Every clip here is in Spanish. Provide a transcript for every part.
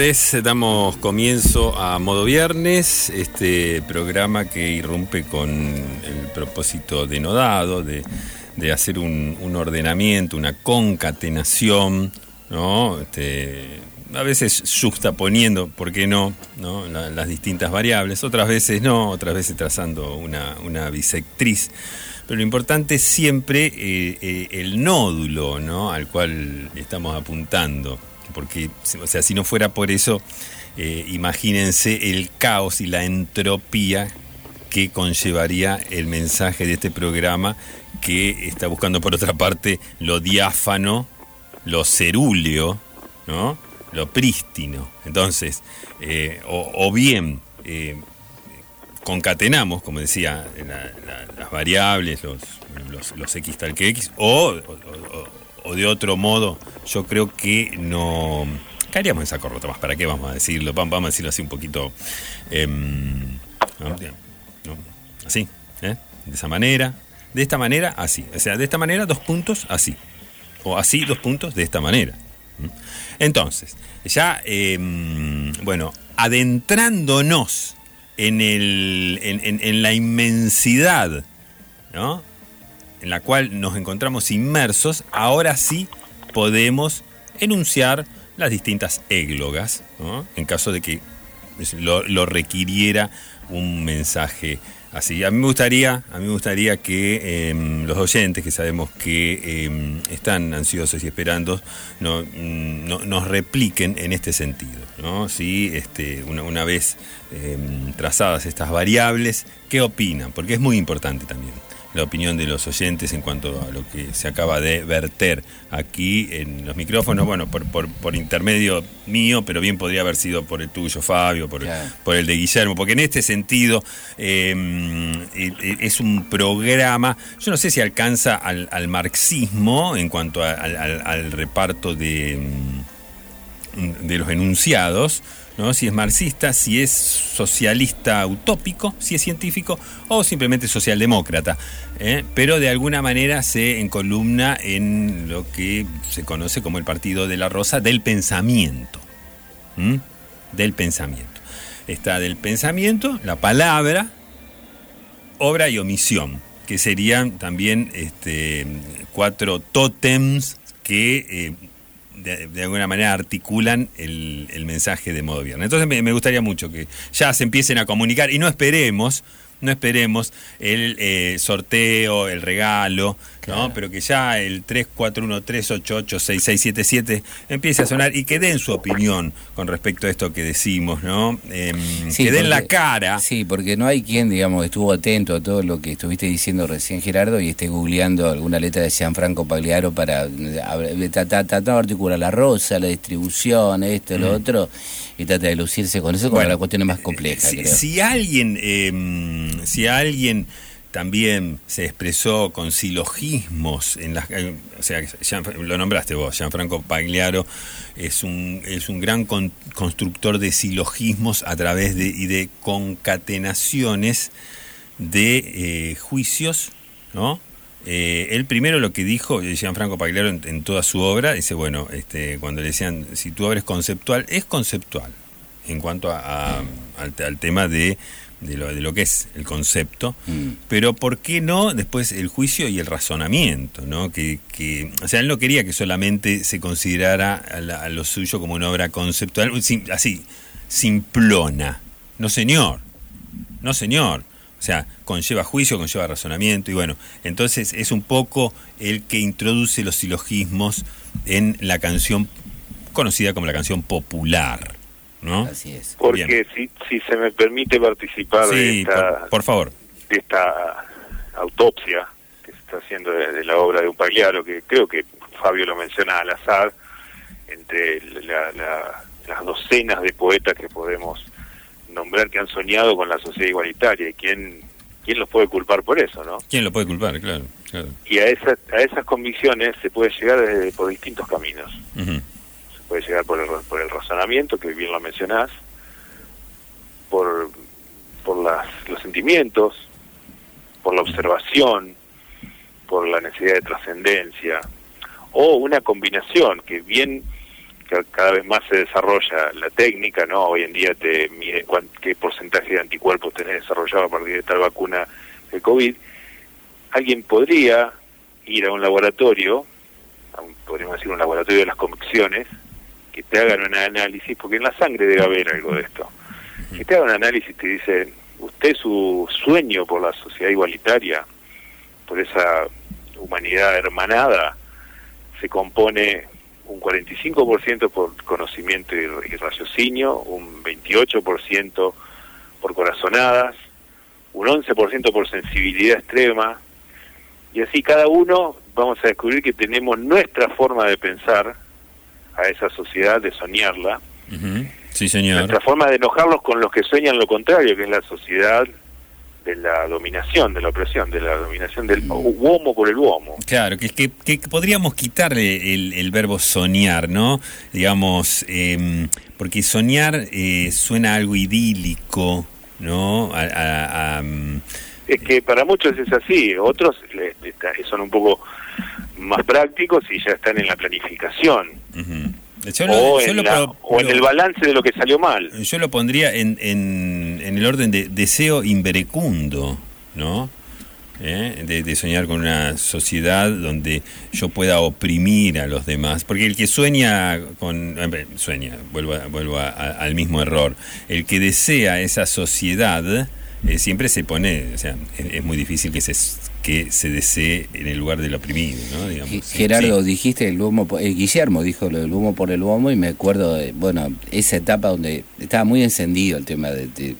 tardes. Damos comienzo a Modo Viernes, este programa que irrumpe con el propósito denodado de, de hacer un, ordenamiento, una concatenación, ¿no? Este, a veces juxtaponiendo, ¿por qué no? ¿no? La, las distintas variables, otras veces no, otras veces trazando una, una bisectriz. Pero lo importante es siempre eh, eh, el nódulo ¿no? al cual estamos apuntando porque, o sea, si no fuera por eso, eh, imagínense el caos y la entropía que conllevaría el mensaje de este programa que está buscando por otra parte lo diáfano, lo cerúleo, ¿no? lo prístino. Entonces, eh, o, bien eh, concatenamos, como decía, la, la, las variables, los, los, x tal que x, o de otro modo, yo creo que no caeríamos en saco roto más. ¿Para qué vamos a decirlo? Vamos a decirlo así un poquito. ¿no? Así, ¿eh? De esa manera. De esta manera, así. O sea, de esta manera, dos puntos, así. O así, dos puntos, de esta manera. Entonces, ya, eh, bueno, adentrándonos en, el, en la inmensidad ¿no? En la cual nos encontramos inmersos, ahora sí podemos enunciar las distintas églogas, en caso de que lo, requiriera un mensaje así. A mí me gustaría, a mí gustaría que eh, los oyentes, que sabemos que eh, están ansiosos y esperando, no, no, nos repliquen en este sentido. ¿no? ¿Sí? Este, una, una vez eh, trazadas estas variables, ¿qué opinan? Porque es muy importante también la opinión de los oyentes en cuanto a lo que se acaba de verter aquí en los micrófonos, bueno, por, por, por intermedio mío, pero bien podría haber sido por el tuyo, Fabio, por, claro. por el de Guillermo, porque en este sentido eh, es un programa, yo no sé si alcanza al, al marxismo en cuanto a, al, al, reparto de, de los enunciados, ¿no? si es marxista, si es socialista utópico, si es científico o simplemente socialdemócrata. ¿eh? Pero de alguna manera se encolumna en lo que se conoce como el Partido de la Rosa del pensamiento. Del pensamiento. Está del pensamiento, la palabra, obra y omisión, que serían también este, cuatro tótems que... Eh, de, de, alguna manera articulan el, el, mensaje de modo viernes. Entonces me, me, gustaría mucho que ya se empiecen a comunicar y no esperemos, no esperemos el eh, sorteo, el regalo, claro. ¿no? pero que ya el 3413886677 empiece a sonar y que den su opinión con respecto a esto que decimos, ¿no? Eh, sí, que den porque, la cara. Sí, porque no hay quien, digamos, estuvo atento a todo lo que estuviste diciendo recién, Gerardo, y esté googleando alguna letra de Gianfranco Pagliaro para tratar de articular la rosa, la distribución, esto, mm. lo otro, y trata de lucirse con eso, bueno, la cuestión es más compleja, si, creo. Si alguien, eh, si alguien también se expresó con silogismos en las eh, o sea Jean, lo nombraste vos Gianfranco Pagliaro es un es un gran con, constructor de silogismos a través de y de concatenaciones de eh, juicios no eh, él primero lo que dijo Gianfranco Pagliaro en, en, toda su obra dice bueno este cuando le decían si tu obra es conceptual es conceptual en cuanto a, a, al, al tema de de lo, de lo que es el concepto, mm. pero ¿por qué no después el juicio y el razonamiento? ¿no? Que, que, o sea, él no quería que solamente se considerara a, la, a lo suyo como una obra conceptual, así, simplona. No, señor. No, señor. O sea, conlleva juicio, conlleva razonamiento, y bueno, entonces es un poco el que introduce los silogismos en la canción conocida como la canción popular. ¿no? Así es. Porque si, si se me permite participar sí, de esta, por, por, favor. de esta autopsia que se está haciendo de, de, la obra de un pagliaro, que creo que Fabio lo menciona al azar, entre la, la, las docenas de poetas que podemos nombrar que han soñado con la sociedad igualitaria y quién quién los puede culpar por eso, ¿no? ¿Quién lo puede culpar? Claro, claro. Y a esas a esas convicciones se puede llegar desde, por distintos caminos. Uh -huh puede llegar por el, por el razonamiento, que bien lo mencionás, por, por las, los sentimientos, por la observación, por la necesidad de trascendencia, o una combinación que bien cada vez más se desarrolla la técnica, ¿no? Hoy en día te miden qué porcentaje de anticuerpos tenés desarrollado a partir de tal vacuna de COVID. Alguien podría ir a un laboratorio, podríamos decir un laboratorio de las convicciones, que te hagan un análisis, porque en la sangre debe haber algo de esto, que te hagan un análisis y te dicen, usted su sueño por la sociedad igualitaria, por esa humanidad hermanada, se compone un 45% por conocimiento y, raciocinio, un 28% por corazonadas, un 11% por sensibilidad extrema, y así cada uno vamos a descubrir que tenemos nuestra forma de pensar a esa sociedad, de soñarla. Sí, señor. Nuestra forma de enojarlos con los que sueñan lo contrario, que es la sociedad de la dominación, de la opresión, de la dominación del uomo por el uomo. Claro, que, que, que podríamos quitarle el, verbo soñar, ¿no? Digamos, em, porque soñar eh, suena algo idílico, ¿no? es que para muchos es así, otros son un poco más prácticos y ya están en la planificación o, en el balance de lo que salió mal. Yo lo pondría en, en, el orden de deseo inverecundo, ¿no? ¿Eh? De, soñar con una sociedad donde yo pueda oprimir a los demás. Porque el que sueña con... Sueña, vuelvo, vuelvo al mismo error. El que desea esa sociedad eh, siempre se pone... O sea, es muy difícil que se que se desee en el lugar del oprimido, ¿no? Gerardo, dijiste el humo, eh, Guillermo dijo lo del humo por el humo y me acuerdo de, bueno, esa etapa donde estaba muy encendido el tema de,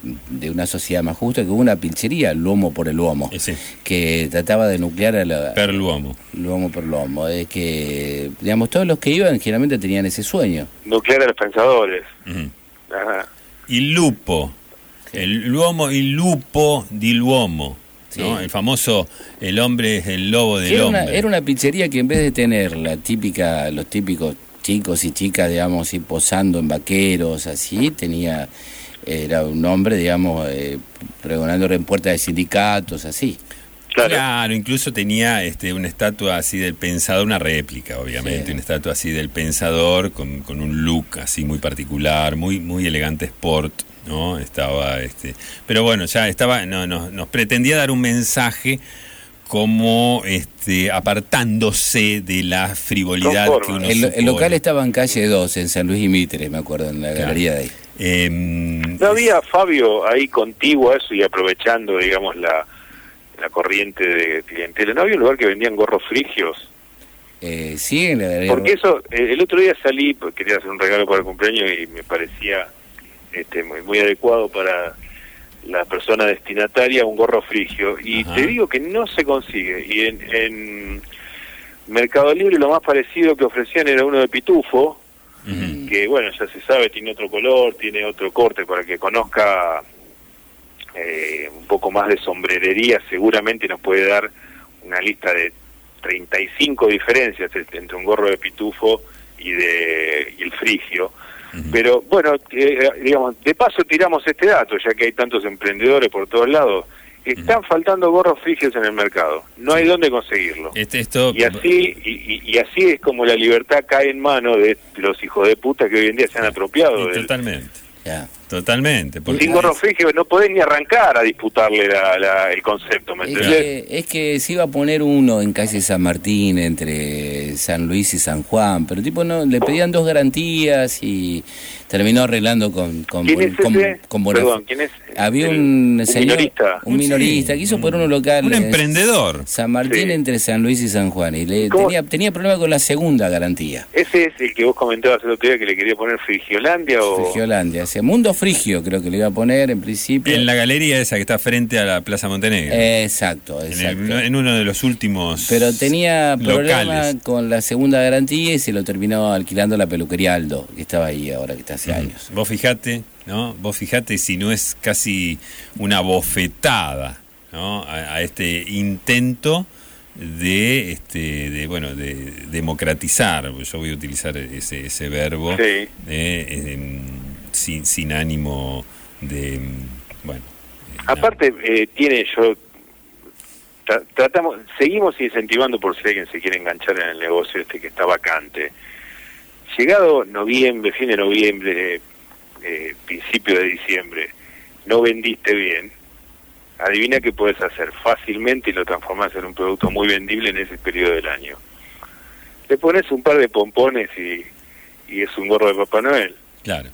una sociedad más justa, que hubo una pinchería, el humo por el humo, eh, que trataba de nuclear a la... Per el humo. El humo por el humo, es que, digamos, todos los que iban generalmente tenían ese sueño. Nuclear a los pensadores. Y lupo, el luomo y lupo di luomo. El famoso el hombre es el lobo del era hombre. Una, era una pizzería que en vez de tener la típica, los típicos chicos y chicas, digamos, y posando en vaqueros, así, tenía, era un hombre, digamos, eh, pregonando en puertas de sindicatos, así. Claro. incluso tenía este, una estatua así del pensador, una réplica, obviamente, una estatua así del pensador con, con, un look así muy particular, muy, muy elegante sport. ¿No? Estaba, este, pero bueno, ya estaba, no, no, nos pretendía dar un mensaje como este, apartándose de la frivolidad que uno el, local estaba en calle 2, en San Luis y Mitre, me acuerdo, en la galería de ahí. Em, ¿No había, Fabio, ahí contigo a eso y aprovechando, digamos, la, la corriente de clientela, ¿no había un lugar que vendían gorros frigios? Eh, sí, en la Porque eso, eh, el otro día salí, quería hacer un regalo para el cumpleaños y me parecía este, muy, muy adecuado para la persona destinataria, un gorro frigio. Y te digo que no se consigue. Y en, Mercado Libre lo más parecido que ofrecían era uno de pitufo, que bueno, ya se sabe, tiene otro color, tiene otro corte, para que conozca eh, un poco más de sombrerería, seguramente nos puede dar una lista de 35 diferencias entre un gorro de pitufo y de y el frigio. Pero bueno, eh, digamos, de paso tiramos este dato, ya que hay tantos emprendedores por todos lados. Están faltando gorros frigios en el mercado, no hay dónde conseguirlo. Este, esto... Y así y, así es como la libertad cae en manos de los hijos de puta que hoy en día se han apropiado. Totalmente. Totalmente. Porque Sin gorro frigio no podés ni arrancar a disputarle el concepto, ¿me es Que, es que se iba a poner uno en calle San Martín entre San Luis y San Juan, pero tipo no le pedían dos garantías y terminó arreglando con con, ¿Quién con, Perdón, ¿quién es? Había un, señor, minorista, un minorista que hizo por uno local. Un emprendedor. San Martín entre San Luis y San Juan y le tenía tenía problema con la segunda garantía. Ese es el que vos comentabas el otro día que le quería poner Frigiolandia o Frigiolandia, ese Mundo Frigio creo que le iba a poner en principio. En la galería esa que está frente a la Plaza Montenegro. exacto, exacto. En, uno de los últimos Pero tenía problema con la segunda garantía y se lo terminó alquilando la peluquería Aldo, que estaba ahí ahora que está hace años. Vos fijate, ¿no? Vos fijate si no es casi una bofetada, ¿no? a, este intento de este de bueno de democratizar yo voy a utilizar ese, ese verbo sí. eh, sin, sin ánimo de bueno aparte eh, tiene yo tratamos seguimos incentivando por si alguien se quiere enganchar en el negocio este que está vacante llegado noviembre, fin de noviembre, eh, principio de diciembre, no vendiste bien, adivina qué puedes hacer fácilmente y lo transformas en un producto muy vendible en ese periodo del año. Le pones un par de pompones y, y es un gorro de Papá Noel. Claro.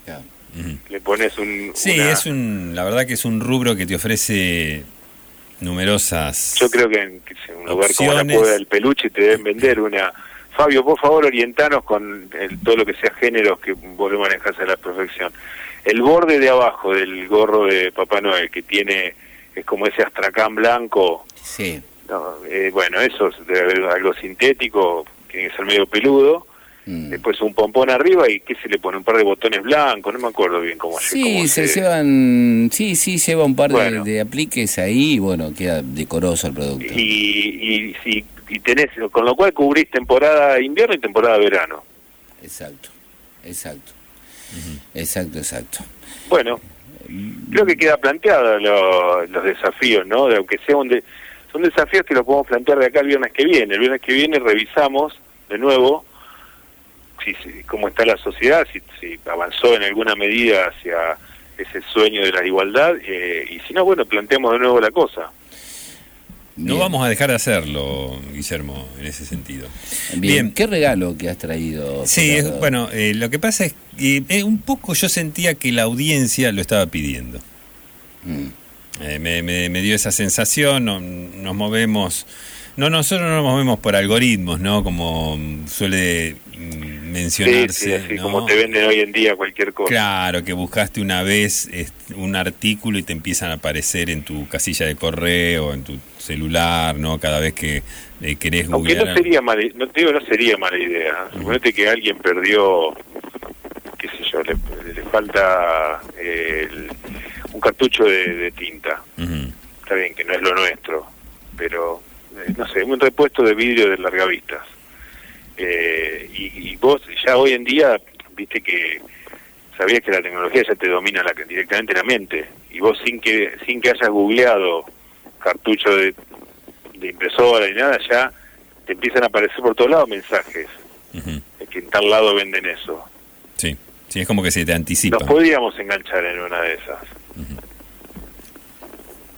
Le pones un... Sí, es un, la verdad que es un rubro que te ofrece numerosas Yo creo que en, un lugar como la Cueva del Peluche te deben vender una... Fabio, por favor, orientanos con todo lo que sea géneros que vos lo manejás a la perfección. El borde de abajo del gorro de Papá Noel, que tiene, es como ese astracán blanco. Sí. Eh, bueno, eso debe haber algo sintético, tiene que ser medio peludo Mm. Después un pompón arriba y que se le pone un par de botones blancos, no me acuerdo bien cómo Sí, se, llevan, sí, sí, lleva un par de, apliques ahí y bueno, queda decoroso el producto. Y, y, y, tenés, con lo cual cubrís temporada invierno y temporada verano. Exacto, exacto, exacto, exacto. Bueno, creo que queda planteado los desafíos, ¿no? De, aunque sea un son desafíos que los podemos plantear de acá el viernes que viene. El viernes que viene revisamos de nuevo si, cómo está la sociedad, si, si, avanzó en alguna medida hacia ese sueño de la igualdad, eh, y si no, bueno, planteamos de nuevo la cosa. No vamos a dejar de hacerlo, Guillermo, en ese sentido. Bien, ¿qué regalo que has traído? Sí, bueno, eh, lo que pasa es que eh, un poco yo sentía que la audiencia lo estaba pidiendo. Mm. me, me, dio esa sensación, nos movemos... No, nosotros no nos movemos por algoritmos, ¿no? Como suele mencionarse. Sí, como te venden hoy en día cualquier cosa. Claro, que buscaste una vez un artículo y te empiezan a aparecer en tu casilla de correo, en tu celular, ¿no? Cada vez que eh, querés Aunque no sería mala, no digo, no sería mala idea. Suponete que alguien perdió, qué sé yo, le, falta un cartucho de, tinta. Está bien que no es lo nuestro, pero eh, no sé, un repuesto de vidrio de largavistas eh, y, vos ya hoy en día, viste que sabías que la tecnología ya te domina la, directamente la mente, y vos sin que sin que hayas googleado cartucho de, impresora y nada, ya te empiezan a aparecer por todos lados mensajes de que en tal lado venden eso. Sí, sí, es como que se te anticipa. Nos podríamos enganchar en una de esas.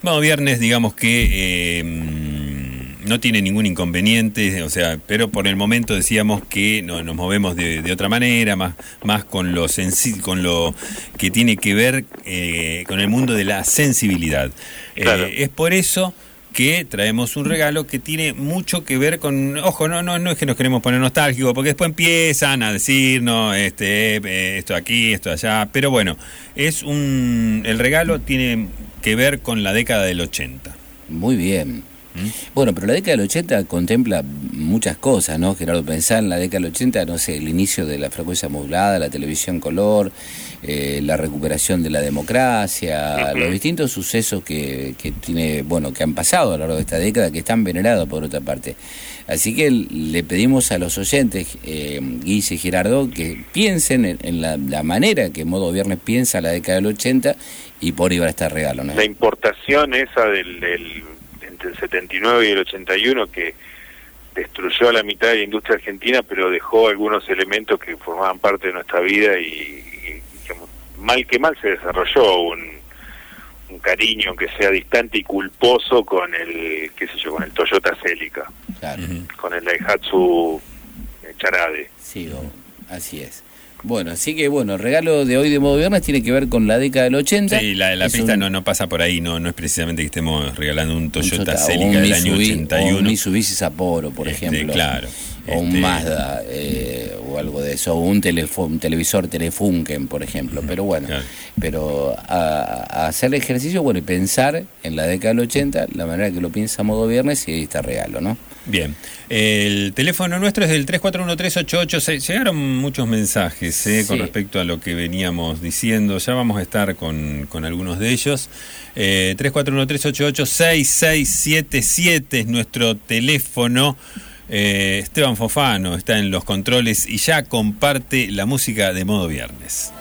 Bueno, viernes, digamos que... Eh, no tiene ningún inconveniente, o sea, pero por el momento decíamos que no, nos movemos de, otra manera, más, más con lo con lo que tiene que ver eh, con el mundo de la sensibilidad. Eh, es por eso que traemos un regalo que tiene mucho que ver con, ojo, no, no, no es que nos queremos poner nostálgicos, porque después empiezan a decirnos este, eh, esto aquí, esto allá, pero bueno, es un, el regalo tiene que ver con la década del 80. Muy bien. Bueno, pero la década del 80 contempla muchas cosas, ¿no? Gerardo, pensar en la década del 80, no sé, el inicio de la frecuencia modulada, la televisión color, eh, la recuperación de la democracia, los distintos sucesos que, que, tiene, bueno, que han pasado a lo largo de esta década, que están venerados por otra parte. Así que le pedimos a los oyentes, eh, y Gerardo, que piensen en, la, manera que Modo Viernes piensa la década del 80 y por ahí va a estar regalo, ¿no? La importación esa del entre el 79 y el 81 que destruyó a la mitad de la industria argentina, pero dejó algunos elementos que formaban parte de nuestra vida y, mal que mal se desarrolló un, cariño que sea distante y culposo con el, qué sé yo, con el Toyota Celica, con el Daihatsu Charade. Sí, así es. Bueno, así que bueno, el regalo de hoy de modo viernes tiene que ver con la década del 80. Sí, la, la pista no, no pasa por ahí, no no es precisamente que estemos regalando un Toyota Celica del año 81. O un Mitsubishi Sapporo, por este, ejemplo. Claro. O un este, Mazda, eh, o algo de eso, o un, un televisor Telefunken, por ejemplo. Pero bueno, pero a, hacer el ejercicio, bueno, y pensar en la década del 80, la manera que lo piensa modo viernes, y ahí está regalo, ¿no? Bien, el teléfono nuestro es del 341388. Llegaron muchos mensajes eh, con respecto a lo que veníamos diciendo. Ya vamos a estar con, con algunos de ellos. Eh, 3413886677 es nuestro teléfono. Eh, Esteban Fofano está en los controles y ya comparte la música de modo viernes.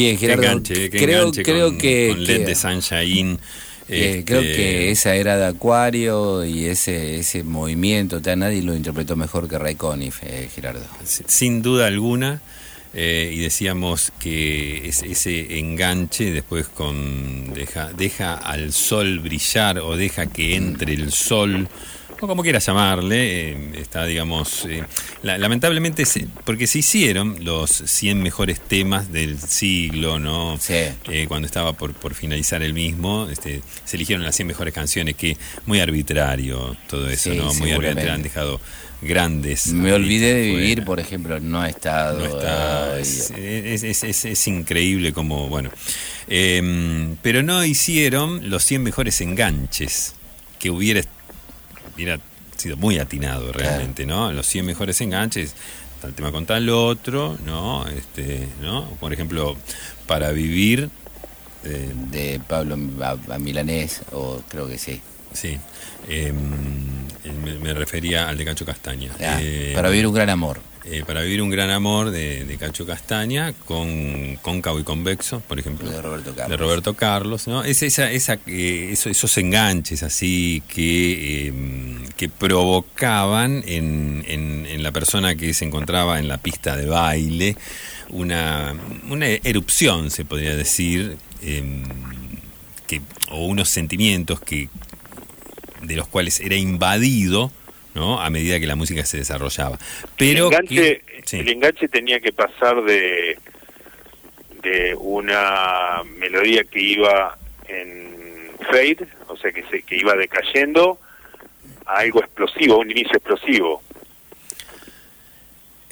Bien, Qué Gerardo. enganche, qué creo enganche creo con, que, con LED que- de Sunshine. Este, creo que esa era de Acuario y ese ese movimiento, nadie lo interpretó mejor que Ray Conniff, eh, Gerardo. si- sin duda alguna, eh, y decíamos que es- ese enganche después con deja, deja al sol brillar o deja que entre el sol, o como quieras llamarle, eh, está, digamos, eh, la- lamentablemente, se- porque se hicieron los 100 mejores temas del siglo, ¿no? Sí. Eh, cuando estaba por, por finalizar el mismo, este, se eligieron las 100 mejores canciones, que muy arbitrario todo eso, Sí, ¿no? Muy arbitrario, han dejado grandes. Me olvidé de vivir, fuera. por ejemplo, no ha estado. No está, ay, es, es- es- es- es increíble como, bueno. Em, pero no hicieron los 100 mejores enganches, que hubiera, hubiera sido muy atinado realmente, ¿no? Los 100 mejores enganches, tal tema con tal otro, ¿no? Este, ¿no? Por ejemplo, para vivir, eh, de Pablo a, a Milanés, o creo que sí. Sí, em, me, me refería al de Cacho Castaña. Ah, Eh, para vivir un gran amor. eh, para vivir un gran amor de, de Cacho Castaña con cóncavo y convexo, por ejemplo. De Roberto Carlos. De Roberto Carlos, ¿no? Es esa, esa, eh, eso- esos enganches así que, eh, que provocaban en, en- en la persona que se encontraba en la pista de baile una, una erupción, se podría decir, eh, que, o unos sentimientos que de los cuales era invadido ¿no? a medida que la música se desarrollaba. Pero el, enganche, que- sí. el enganche tenía que pasar de, de una melodía que iba en fade, o sea que, se, que iba decayendo, a algo explosivo, un inicio explosivo.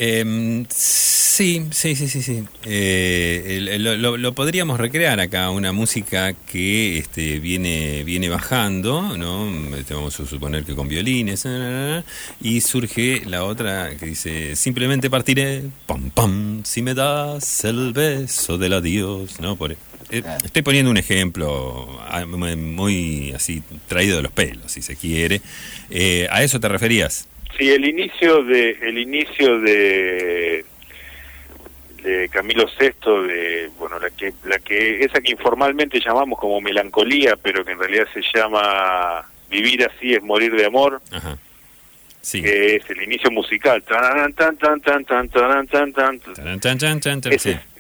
Em, sí, sí, sí, sí, sí. Eh, lo, lo- lo podríamos recrear acá, una música que este, viene, viene bajando, ¿no? Este, vamos a suponer que con violines, y surge la otra que dice, simplemente partiré, pam, pam, si me das el beso del adiós, ¿no? Por, eh, estoy poniendo un ejemplo ah, muy, así, traído de los pelos, si se quiere. Eh, ¿A eso te referías? Sí, el inicio de el inicio de de Camilo VI de bueno la que la que esa que informalmente llamamos como melancolía, pero que en realidad se llama vivir así es morir de amor, Ajá. Sí. que es el inicio musical.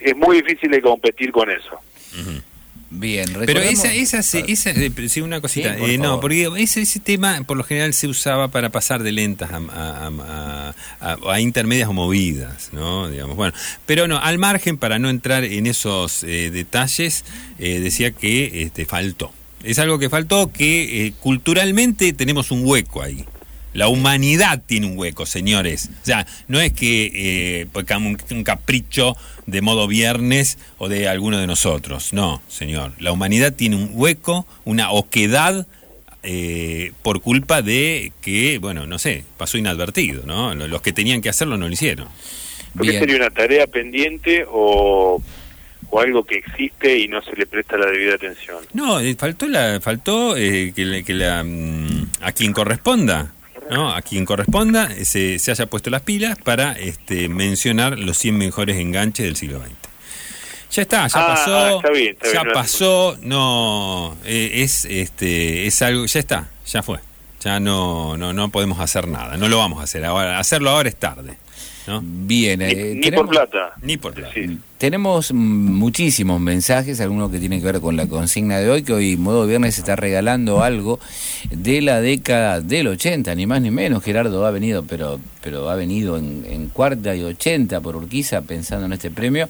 Es, muy difícil de competir con eso. Ujú. Bien, Pero esa, esa, esa, eh, sí, una cosita, Sí, por eh, no, porque ese, ese tema por lo general se usaba para pasar de lentas a, a- a- a- a intermedias o movidas, ¿no? Digamos, bueno, pero no, al margen, para no entrar en esos eh, detalles, eh, decía que este, faltó. Es algo que faltó, que eh, culturalmente tenemos un hueco ahí. La humanidad tiene un hueco, señores. O sea, no es que eh, un, capricho de modo viernes o de alguno de nosotros. No, señor. La humanidad tiene un hueco, una oquedad eh, por culpa de que, bueno, no sé, pasó inadvertido, ¿no? Los que tenían que hacerlo no lo hicieron. ¿Qué Bien. sería una tarea pendiente o, o algo que existe y no se le presta la debida atención? No, eh, faltó la, faltó eh, que, que la, mm, a quien corresponda, ¿no? A quien corresponda se, se haya puesto las pilas para este, mencionar los 100 mejores enganches del siglo XX. Ya está, ya Ah, pasó, ah, está bien, está ya bien, pasó, no, eh, es, este, es algo, ya está, ya fue, ya no, no, no podemos hacer nada, no lo vamos a hacer ahora, hacerlo ahora es tarde, ¿no? Bien, Ni, eh, ni tenemos- por plata. Ni por plata. Sí. Tenemos muchísimos mensajes, algunos que tienen que ver con la consigna de hoy, que hoy Modo Viernes está regalando algo de la década del 80, ni más ni menos. Gerardo ha venido, pero, pero ha venido en, en cuarta y 80 por Urquiza pensando en este premio.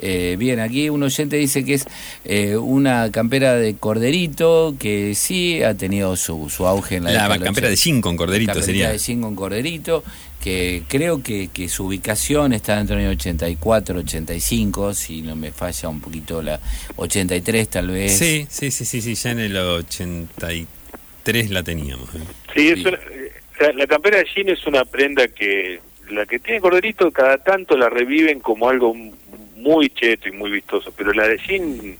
Eh, bien, aquí un oyente dice que es eh, una campera de corderito que sí ha tenido su, su auge en la, La década del campera de 80. jean con corderito Camperita sería. de jean con corderito, que creo que, que su ubicación está dentro del año 84, 85, si no me falla un poquito la 83 tal vez. Sí, sí, sí, sí, sí, ya en el 83 la teníamos. ¿eh? Sí, es Sí. una- eh, la campera de jean es una prenda que la que tiene corderito cada tanto la reviven como algo muy cheto y muy vistoso, pero la de jean,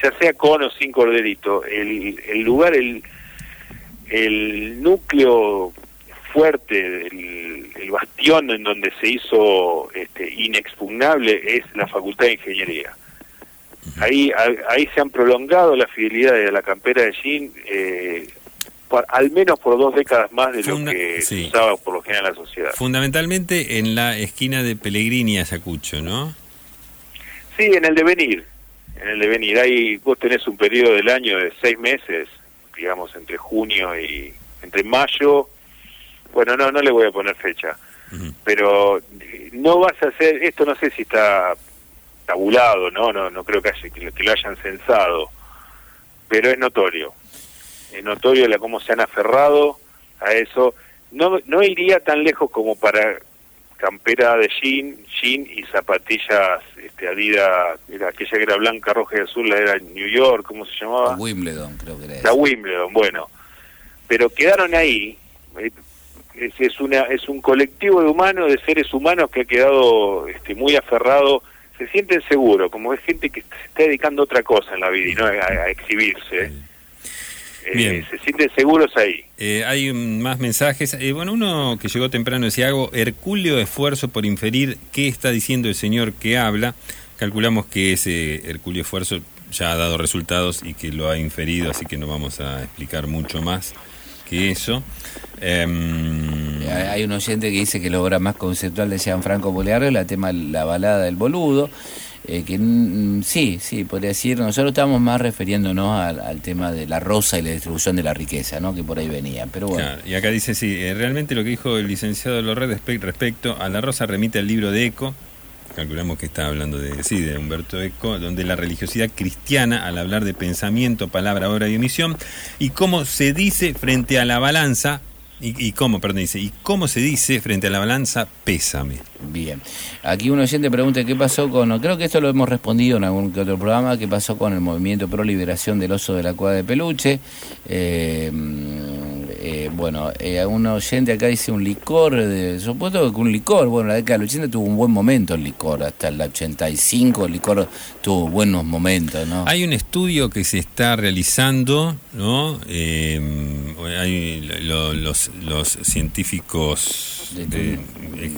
ya sea con o sin corderito, el, el lugar, el, el núcleo fuerte, el, el bastión en donde se hizo este, inexpugnable es la Facultad de Ingeniería. Ahí, a- ahí se han prolongado las fidelidades de la campera de jean eh, por- al menos por dos décadas más de Funda- lo que sí. usaba por lo general en la sociedad. Fundamentalmente en la esquina de Pellegrini y Ayacucho, ¿no? Sí, en el devenir. En el devenir. Ahí vos tenés un periodo del año de seis meses, digamos, entre junio y. entre mayo. Bueno, no, no le voy a poner fecha. Pero eh, no vas a hacer. Esto no sé si está tabulado, ¿no? No, no creo que, haya, que, lo- que lo hayan censado. Pero es notorio. Es notorio la cómo se han aferrado a eso. No, no iría tan lejos como para campera de jean, jean y zapatillas este, Adidas, era aquella que era blanca, roja y azul, la era New York, ¿cómo se llamaba? Wimbledon creo que era La. Wimbledon, bueno. Pero quedaron ahí. Es, es, una, es un colectivo de humanos, de seres humanos que ha quedado este, muy aferrado. Se sienten seguros, como es gente que se está dedicando a otra cosa en la vida y no a, a exhibirse. Eh, se sienten seguros ahí. Eh, hay más mensajes. Eh, bueno, uno que llegó temprano decía hago hercúleo esfuerzo por inferir qué está diciendo el señor que habla. Calculamos que ese hercúleo esfuerzo ya ha dado resultados y que lo ha inferido, así que no vamos a explicar mucho más que eso. Em, Eh, Hay un oyente que dice que la obra más conceptual de Gianfranco Poliario es la tema La balada del boludo. eh, que mm, sí, sí, podría decir, nosotros estamos más refiriéndonos al, al tema de la rosa y la distribución de la riqueza, ¿no? Que por ahí venía. Pero bueno, Claro, y acá dice, sí, eh, realmente lo que dijo el licenciado Lorred respe- respecto a la rosa remite al libro de Eco, calculamos que está hablando de, sí, de Humberto Eco, donde la religiosidad cristiana, al hablar de pensamiento, palabra, obra y omisión, y cómo se dice frente a la balanza, y, cómo, perdón, dice, y cómo se dice frente a la balanza, pésame. Bien. Aquí un oyente pregunta qué pasó con, creo que esto lo hemos respondido en algún que otro programa, qué pasó con el movimiento pro liberación del oso de la cueva de peluche. Eh, eh, bueno, eh, un oyente acá dice un licor, de, supuesto que un licor, bueno, la década del 80 tuvo un buen momento el licor, hasta el 85 el licor tuvo buenos momentos, ¿no? Hay un estudio que se está realizando, ¿no? Eh, hay lo- los, los científicos De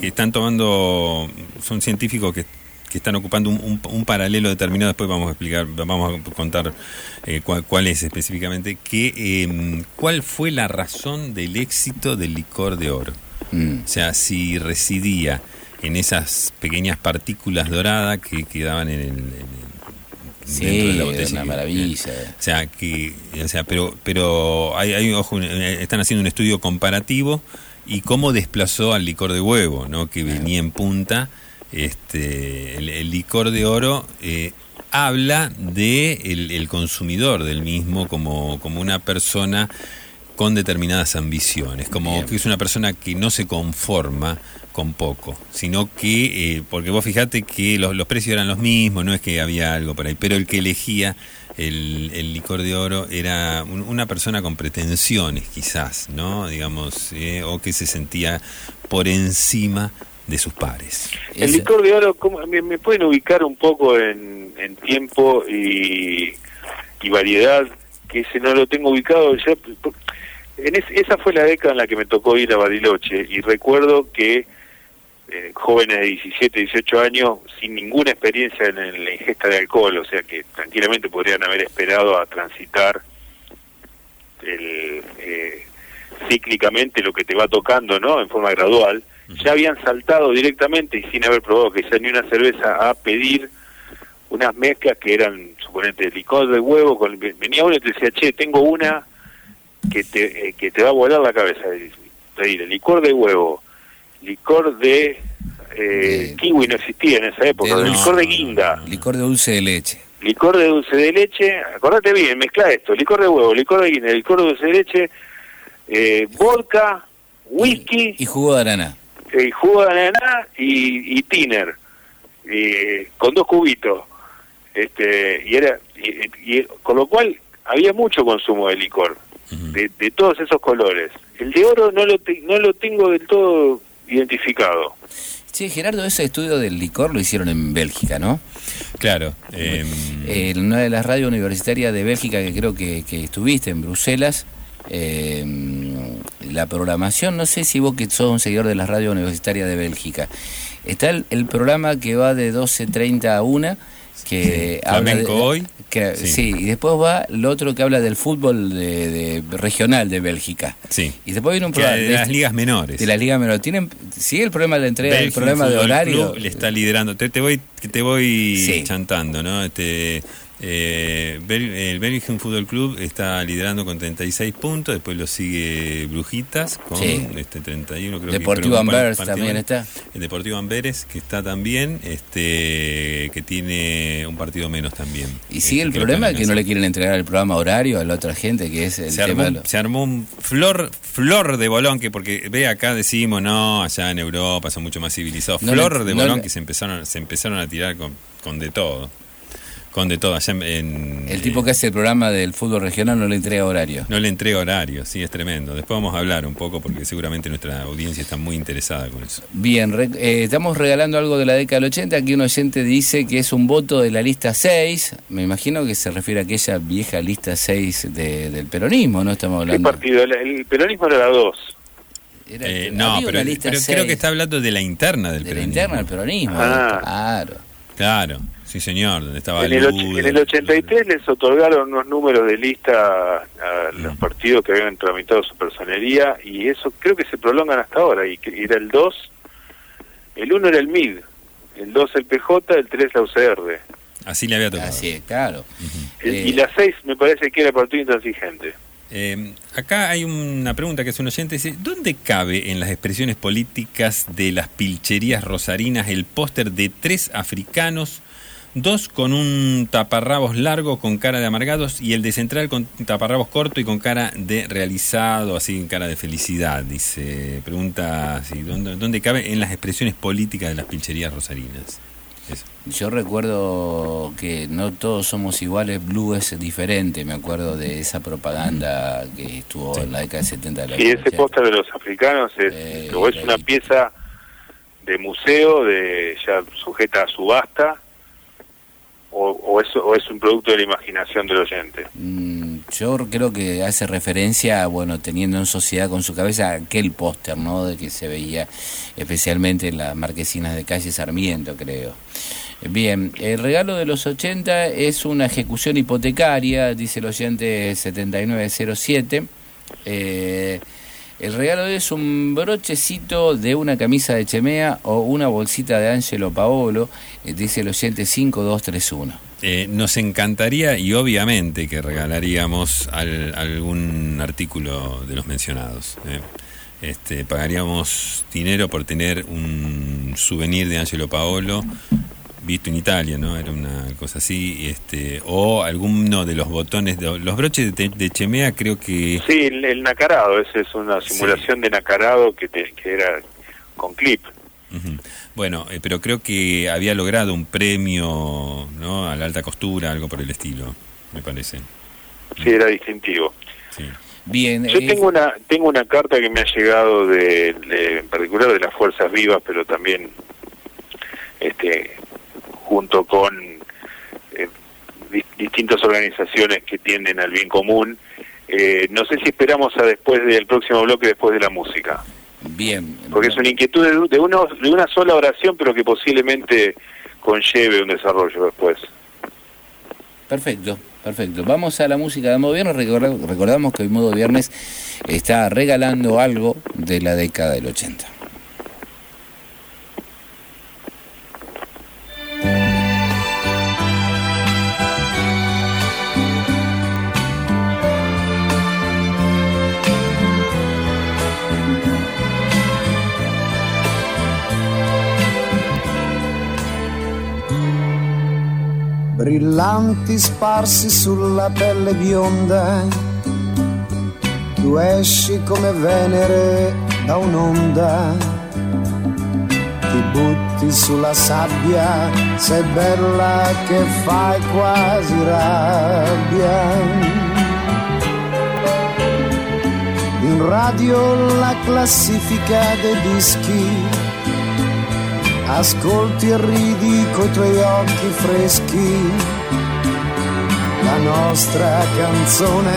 que están tomando, son científicos que, que están ocupando un, un- un paralelo determinado. Después vamos a explicar, vamos a contar eh, cuál, cuál es específicamente. Que, eh, ¿Cuál fue la razón del éxito del licor de oro? Mm. O sea, si residía en esas pequeñas partículas doradas que quedaban en el, en el- Sí, dentro de la botella. una maravilla. O sea, que, o sea, pero, pero hay, hay, ojo, eh, están haciendo un estudio comparativo y cómo desplazó al licor de huevo, ¿no? Que venía en punta. Este, el, el licor de oro eh, habla de el, el consumidor del mismo como, como una persona con determinadas ambiciones, como que es una persona que no se conforma con poco, sino que, eh, porque vos fijate que los, los precios eran los mismos, no es que había algo por ahí, pero el que elegía el, el licor de oro era un- una persona con pretensiones, quizás, ¿no? Digamos, eh, o que se sentía por encima de sus pares. El licor de oro, ¿cómo- me, me pueden ubicar un poco en, en tiempo y, y variedad? Que ese no lo tengo ubicado. ya- en es- esa fue la década en la que me tocó ir a Bariloche y recuerdo que eh, jóvenes de 17, 18 años sin ninguna experiencia en, el- la ingesta de alcohol, o sea que tranquilamente podrían haber esperado a transitar el, eh, cíclicamente lo que te va tocando, ¿no? En forma gradual, ya habían saltado directamente y sin haber probado que ya ni una cerveza a pedir unas mezclas que eran, suponete, licor de huevo, con, venía uno y te decía, che, tengo una que te, eh, que te va a volar la cabeza. Y Pedir licor de huevo, licor de eh, kiwi no existía en esa época, de licor de guinda, Licor de dulce de leche. licor de dulce de leche, acordate bien, mezcla esto, licor de huevo, licor de guinda, licor de dulce de leche, eh, vodka, whisky, Y jugo de arana. Eh, jugo de ananá y, y tiner, eh, con dos cubitos. Este, y era y, y- con lo cual había mucho consumo de licor, de, de todos esos colores. El de oro no lo, te- no lo tengo del todo identificado. Sí, Gerardo, ese estudio del licor lo hicieron en Bélgica, ¿no? Claro. eh, En una de las radios universitarias de Bélgica que creo que, que estuviste en Bruselas, eh, la programación, no sé si vos que sos un seguidor de las radios universitarias de Bélgica, está el, el programa que va de 12.30 a 1, que Sí, habla de- hoy. que- Sí. sí. y después va el otro que habla del fútbol de, de- regional de Bélgica. sí. Y después viene un programa de de, las ligas menores. de la Liga Menor. ¿Tienen, ¿Sigue el problema de la entrega del Belgium problema de horario? Club le está liderando. Te, te voy, te voy Sí. chantando, ¿no? Este, eh, el Belgium Football Club está liderando con 36 puntos. Después lo sigue Brujitas con Sí. este 31, creo Deportivo que. Amberes partido- también está. El Deportivo Amberes, que está también, este, que tiene un partido menos también. Y sigue el Este, problema lo que no le quieren entregar el programa horario a la otra gente, que es el se tema armó, lo- se armó un flor flor de bolón que porque ve acá decimos no allá en Europa son mucho más civilizados No flor de no bolón que se empezaron se empezaron a tirar con, con de todo con de todo allá en, en- El tipo que hace el programa del fútbol regional no le entrega horario. no le entrega horario sí es tremendo después vamos a hablar un poco porque seguramente nuestra audiencia está muy interesada con eso Bien, re- eh, estamos regalando algo de la década del 80. Aquí un oyente dice que es un voto de la lista 6. Me imagino que se refiere a aquella vieja lista 6 de- del peronismo, ¿no? Estamos ¿Qué hablando. partido? El, el peronismo era la 2. Era- Eh, no pero, lista pero creo 6 que está hablando de la interna del de la peronismo. interna del peronismo. Ah. Claro. claro sí señor donde estaba En el, en el 83 les otorgaron unos números de lista a los partidos que habían tramitado su personería y eso creo que se prolongan hasta ahora. Y que era el 2, el 1 era el MID, el 2 el PJ, el 3 la UCR. así le había tocado Así es, claro. El- Eh, y la 6 me parece que era partido intransigente. Eh, acá hay una pregunta que es un oyente, dice, ¿dónde cabe en las expresiones políticas de las pilcherías rosarinas el póster de tres africanos, dos con un taparrabos largo con cara de amargados y el de central con taparrabos corto y con cara de realizado, así en cara de felicidad? Dice, pregunta, así, ¿dónde, dónde cabe en las expresiones políticas de las pilcherías rosarinas? Eso. Yo recuerdo que no todos somos iguales, Blue es diferente, me acuerdo de esa propaganda que estuvo en la década de 70 de la Y ese póster de los africanos es, Eh, es una pieza de museo, de ya sujeta a subasta, o, o, es, o es un producto de la imaginación del oyente. Mm, Yo creo que hace referencia, bueno, teniendo en sociedad con su cabeza aquel póster, ¿no? De que se veía especialmente en las marquesinas de calle Sarmiento, creo. Bien, el regalo de los 80 es una ejecución hipotecaria, dice el oyente 7907. Eh, el regalo es un brochecito de una camisa de Chemea o una bolsita de Angelo Paolo, eh, dice el oyente 5231. Eh, nos encantaría y obviamente que regalaríamos al- algún artículo de los mencionados. eh. Este, pagaríamos dinero por tener un souvenir de Angelo Paolo visto en Italia, ¿no? Era una cosa así, este, o alguno de los botones, de, los broches de, de Chemea creo que... Sí, el, el nacarado, esa es una simulación de nacarado que, te- que era con clip. Bueno, eh, pero creo que había logrado un premio, ¿no? A la alta costura, algo por el estilo, me parece. Sí, era distintivo. Sí. Bien, Yo eh, tengo una tengo una carta que me ha llegado de, de- en particular de las fuerzas vivas, pero también este junto con eh, di- distintas organizaciones que tienden al bien común. Eh, no sé si esperamos a después del próximo bloque, después de la música, bien. porque es una inquietud de, de, uno, de una sola oración, pero que posiblemente conlleve un desarrollo después. Perfecto, perfecto. Vamos a la música de modo viernes. Recorda- recordamos que hoy modo viernes está regalando algo de la década del 80. Brillanti sparsi sulla pelle bionda. Tu esci come Venere da un'onda, ti butti sulla sabbia, sei bella che fai quasi rabbia. In radio la classifica dei dischi ascolti e ridi coi tuoi occhi freschi. La nostra canzone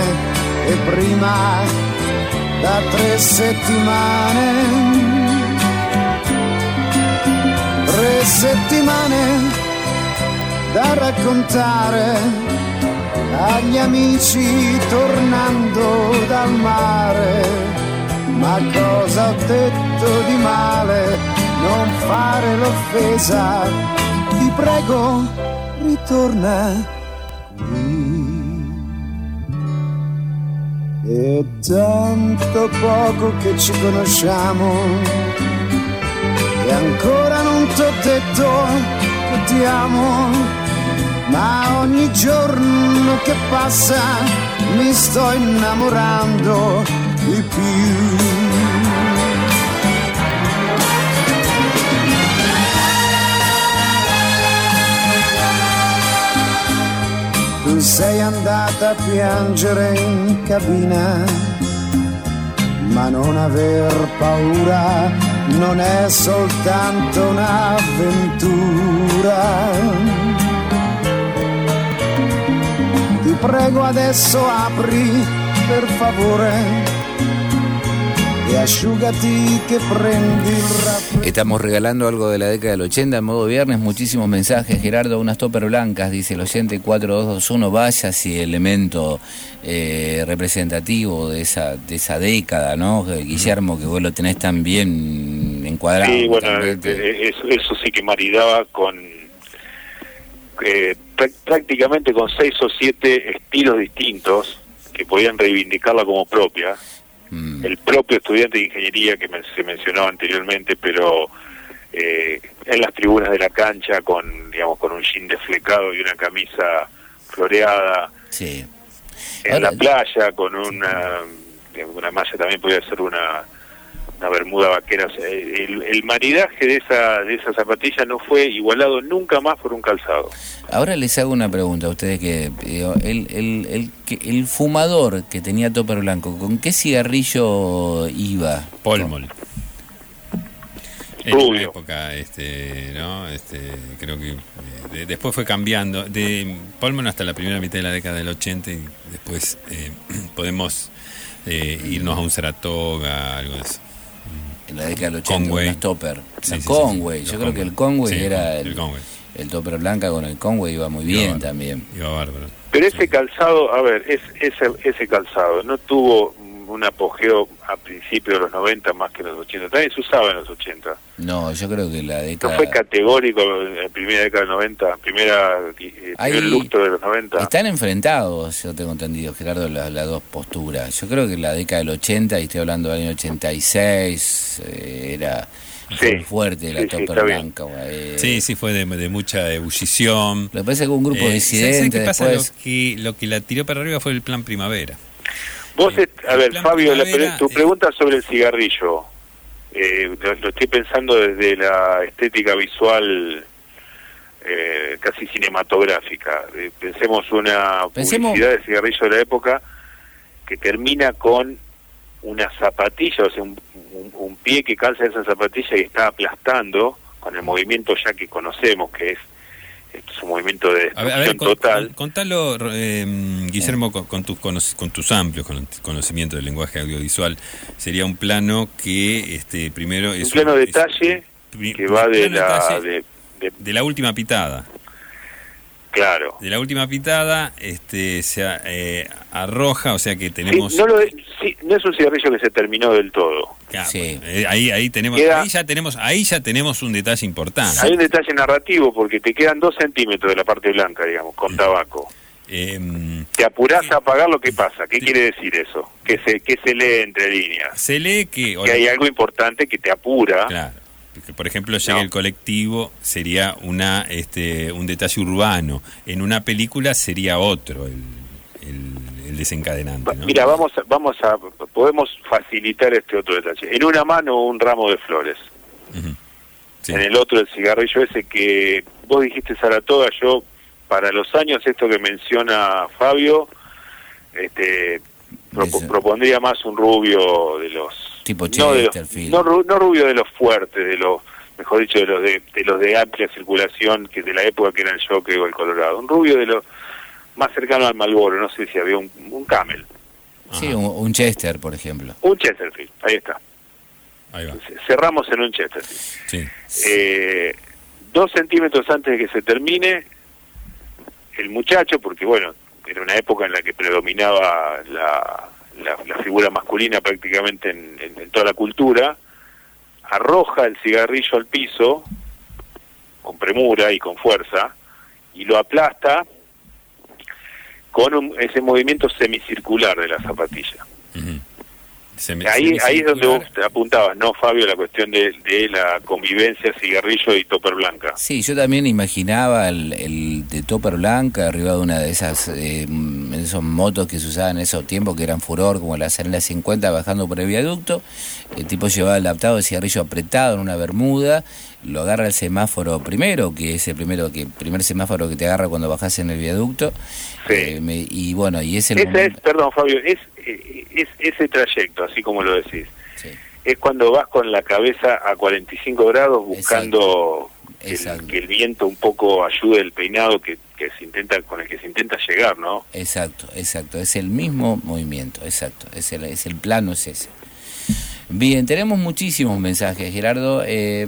è prima da tre settimane. Tre settimane da raccontare agli amici tornando dal mare. Ma cosa ho detto di male? Non fare l'offesa, ti prego, ritorna qui. È tanto poco che ci conosciamo e ancora non t'ho detto che ti amo, ma ogni giorno che passa mi sto innamorando di più. Andata a piangere in cabina, ma non aver paura non è soltanto un'avventura. Ti prego adesso apri per favore e asciugati che prendi il raffreddore. Estamos regalando algo de la década del 80 en modo viernes. Muchísimos mensajes. Gerardo, unas topper blancas, dice el oyente 4221. Vaya si elemento eh, representativo de esa, de esa década, ¿no? Guillermo, que vos lo tenés tan bien encuadrado. Sí, bueno, totalmente. eh, eso, eso sí que maridaba con eh, prá- prácticamente con seis o siete estilos distintos que podían reivindicarla como propia. Mm. El propio estudiante de ingeniería que se mencionó anteriormente, pero eh, en las tribunas de la cancha con, digamos, con un jean desflecado y una camisa floreada, Sí. en Ahora- la playa con una una malla también podía ser una una bermuda vaquera el, el maridaje de esa de esa zapatilla no fue igualado nunca más por un calzado Ahora les hago una pregunta a ustedes que el, el, el, que- el fumador que tenía topper blanco, ¿con qué cigarrillo iba? Polmol. En una Rubio. época, este, ¿no? Este, creo que eh, de- después fue cambiando. De Polmol hasta la primera mitad de la década del 80 y después eh, podemos eh, irnos a un Saratoga, algo de eso. En la década del 80, Conway. unas topper. Sí, Conway, sí, yo creo que el Conway. Era el el, Conway. el topper blanca con el Conway iba muy Iba bien bárbaro. también. Iba bárbaro. pero ese calzado a ver es, ese ese calzado no tuvo un apogeo a principios de los 90 más que en los 80 también se usaba en los 80 No, yo creo que la no década... fue categórico en la primera década del 90 primera eh, primer lustro de los 90 Están enfrentados, yo tengo entendido, Gerardo, las, las dos posturas. Yo creo que la década del 80, y estoy hablando del año 86, eh, era Sí, fuerte la sí. Blanca. eh, Sí, sí, fue de, de mucha ebullición. Lo que pasa es que un grupo Eh, de ¿sabes- ¿sabes disidentes qué pasa? después... Lo que, lo que la tiró para arriba fue el plan primavera. Vos, Eh, est- a ver, Fabio, la primavera, pre- tu pregunta sobre el cigarrillo, eh, lo, lo estoy pensando desde la estética visual eh, casi cinematográfica. Eh, pensemos una Pensemos- publicidad de cigarrillo de la época que termina con una zapatilla, o sea, un, un- un pie que calza esa zapatilla y está aplastando con el movimiento ya que conocemos, que es, es un movimiento de A ver, a destrucción ver, total. con- contalo, eh, Guillermo, con, con tus, con tus amplios cono- conocimientos del lenguaje audiovisual. Sería un plano que, este, primero es un plano es- detalle que va de la... detalle de- de- de la última pitada. Claro. De la última pitada este, se eh, arroja, o sea que Sí, tenemos... no, lo- sí, no es un cigarrillo que se terminó del todo. Claro, Sí. eh, ahí, ahí tenemos, Queda- ahí ya tenemos, ahí ya tenemos un detalle importante. Hay un detalle narrativo porque te quedan dos centímetros de la parte blanca, digamos, con tabaco. Em, Te apurás a apagar lo que pasa. ¿Qué quiere decir eso? Que se, que se lee entre líneas. se lee que, Que hay algo importante que te apura. claro, que por ejemplo llega No. el colectivo sería una, este, un detalle urbano. En una película sería otro el, el- el desencadenante. ¿no? Mira, vamos a, vamos a, podemos facilitar este otro detalle. En una mano un ramo de flores. Sí. En el otro el cigarrillo ese que vos dijiste Saratoga, yo para los años esto que menciona Fabio, este propo- Ese. propondría más un rubio de los Tipo no, de los- Chesterfield. no, ru- no rubio de los fuertes, de los mejor dicho de los de, de los de amplia circulación que de la época que era el Jockey o el Colorado, un rubio de los más cercano al Malboro, no sé si había un, un Camel, Sí, un, un Chester, por ejemplo. un Chesterfield, ahí está. Ahí va. C- Cerramos en un Chesterfield. Sí. Eh, dos centímetros antes de que se termine, el muchacho, porque bueno, era una época en la que predominaba la, la- la figura masculina prácticamente en, en- en toda la cultura, arroja el cigarrillo al piso con premura y con fuerza y lo aplasta con un- ese movimiento semicircular de la zapatilla. Me- Ahí, ahí es donde vos te apuntabas, ¿no, Fabio? La cuestión de, de la convivencia cigarrillo y topper blanca. Sí, yo también imaginaba el, el de Topper Blanca arriba de una de esas eh, esos motos que se usaban en esos tiempos que eran furor, como las en las 50 bajando por el viaducto. El tipo llevaba el adaptado de cigarrillo apretado en una bermuda, lo agarra el semáforo primero, que es el primero que primer semáforo que te agarra cuando bajas en el viaducto. Sí. Eh, me- y bueno, y es el Ese es, perdón, Fabio, es, eh, es ese trayecto, así como lo decís. sí. Es cuando vas con la cabeza a 45 grados buscando Exacto. Que el viento un poco ayude el peinado que, que se intenta con el que se intenta llegar, ¿no? Exacto, exacto. Es el mismo movimiento, exacto. Es el, es el plano, es ese. Bien, tenemos muchísimos mensajes, Gerardo. Eh,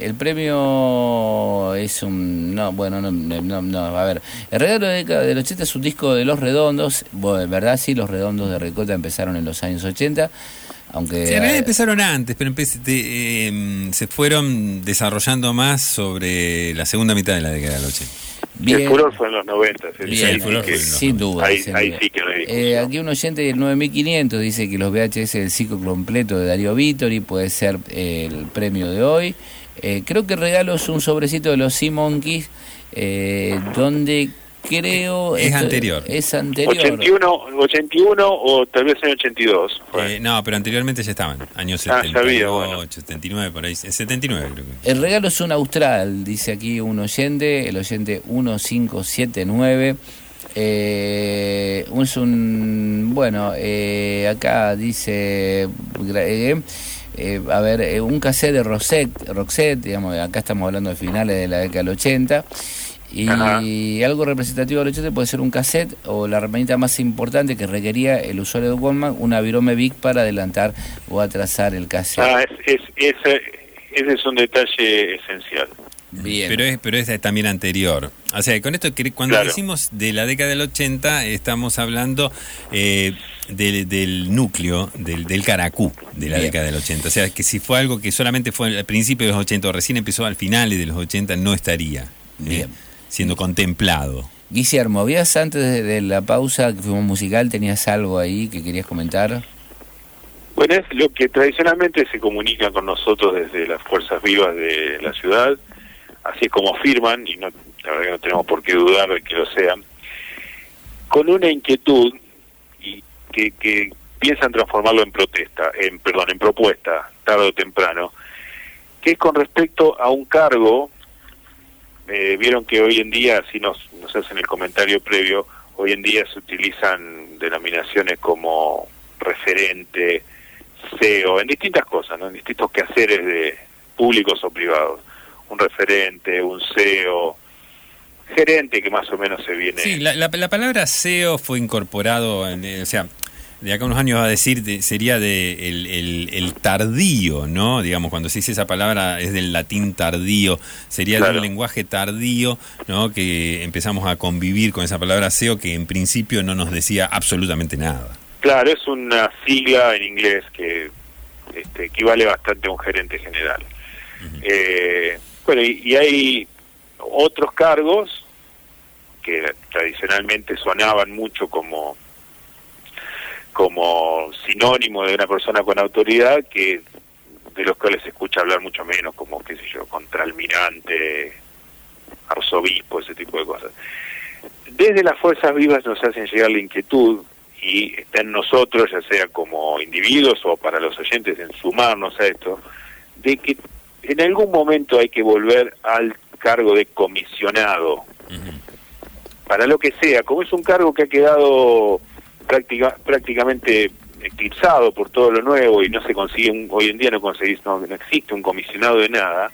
el premio es un... No, bueno, no, no, no, a ver. El regalo de década del 80 es un disco de Los Redondos. Bueno, ¿verdad? Sí, Los Redondos de Recota empezaron en los años 80. Aunque... Sí, en realidad eh, empezaron antes, pero empe- de- eh, se fueron desarrollando más sobre la segunda mitad de la década del 80. bien. El furor fue en los 90. sí, Bien, ahí el furor sí que- fue en los sin duda. ahí- sin ahí duda. sí que Eh, aquí un oyente del 9500 dice que los VHS del ciclo completo de Darío Vittori puede ser eh, el premio de hoy. Eh, creo que regalo es un sobrecito de los Sea Monkeys, eh, donde creo... Es anterior. Es anterior. 81, 81 o tal vez en 82. fue. Eh, no, pero anteriormente ya estaban, años Ah, 78, sabía, bueno. 79, por ahí. eh, 79 creo que. El regalo es un austral, dice aquí un oyente, el oyente 1579. Eh, es un, bueno, eh, acá dice, eh, eh, a ver, eh, un cassette de Roxette, Roxette, digamos, acá estamos hablando de finales de la década del 80. Y Ajá. algo representativo del 80 puede ser un cassette o la herramienta más importante que requería el usuario de Walkman, una virome Vic para adelantar o atrasar el cassette. Ah, es, es, ese, ese es un detalle esencial. Bien. Pero es, pero es también anterior. O sea, con esto, que cuando Claro. decimos de la década del 80, estamos hablando eh, del, del núcleo, del, del caracú de la Bien. década del 80. O sea, que si fue algo que solamente fue al principio de los 80 o recién empezó al final de los 80, no estaría eh, Bien. Siendo contemplado. Guillermo, ¿habías antes de, de la pausa que fuimos musical, tenías algo ahí que querías comentar? Bueno, es lo que tradicionalmente se comunica con nosotros desde las fuerzas vivas de la ciudad, así es como firman, y no, la verdad que no tenemos por qué dudar de que lo sean, con una inquietud y que, que piensan transformarlo en protesta, en perdón, en propuesta, tarde o temprano, que es con respecto a un cargo, eh, vieron que hoy en día, si nos, nos hacen el comentario previo, hoy en día se utilizan denominaciones como referente, CEO, en distintas cosas, ¿no? en distintos quehaceres de públicos o privados. Un referente, un CEO, gerente que más o menos se viene... Sí, la, la- la palabra SEO fue incorporado, en, o sea, de acá a unos años va a decir, de- sería de el, el- el tardío, ¿no? Digamos, cuando se dice esa palabra es del latín tardío, sería Claro. un lenguaje tardío, ¿no? Que empezamos a convivir con esa palabra SEO que en principio no nos decía absolutamente nada. Claro, es una sigla en inglés que este, equivale bastante a un gerente general. Eh, bueno, y, y hay otros cargos que tradicionalmente sonaban mucho como como sinónimo de una persona con autoridad que de los cuales se escucha hablar mucho menos como qué sé yo contralmirante arzobispo ese tipo de cosas. Desde las fuerzas vivas nos hacen llegar la inquietud y está en nosotros, ya sea como individuos o para los oyentes, en sumarnos a esto, de que en algún momento hay que volver al cargo de comisionado, para lo que sea, como es un cargo que ha quedado práctica, prácticamente eclipsado por todo lo nuevo y no se consigue, un- hoy en día no, conseguís, no, no existe un comisionado de nada,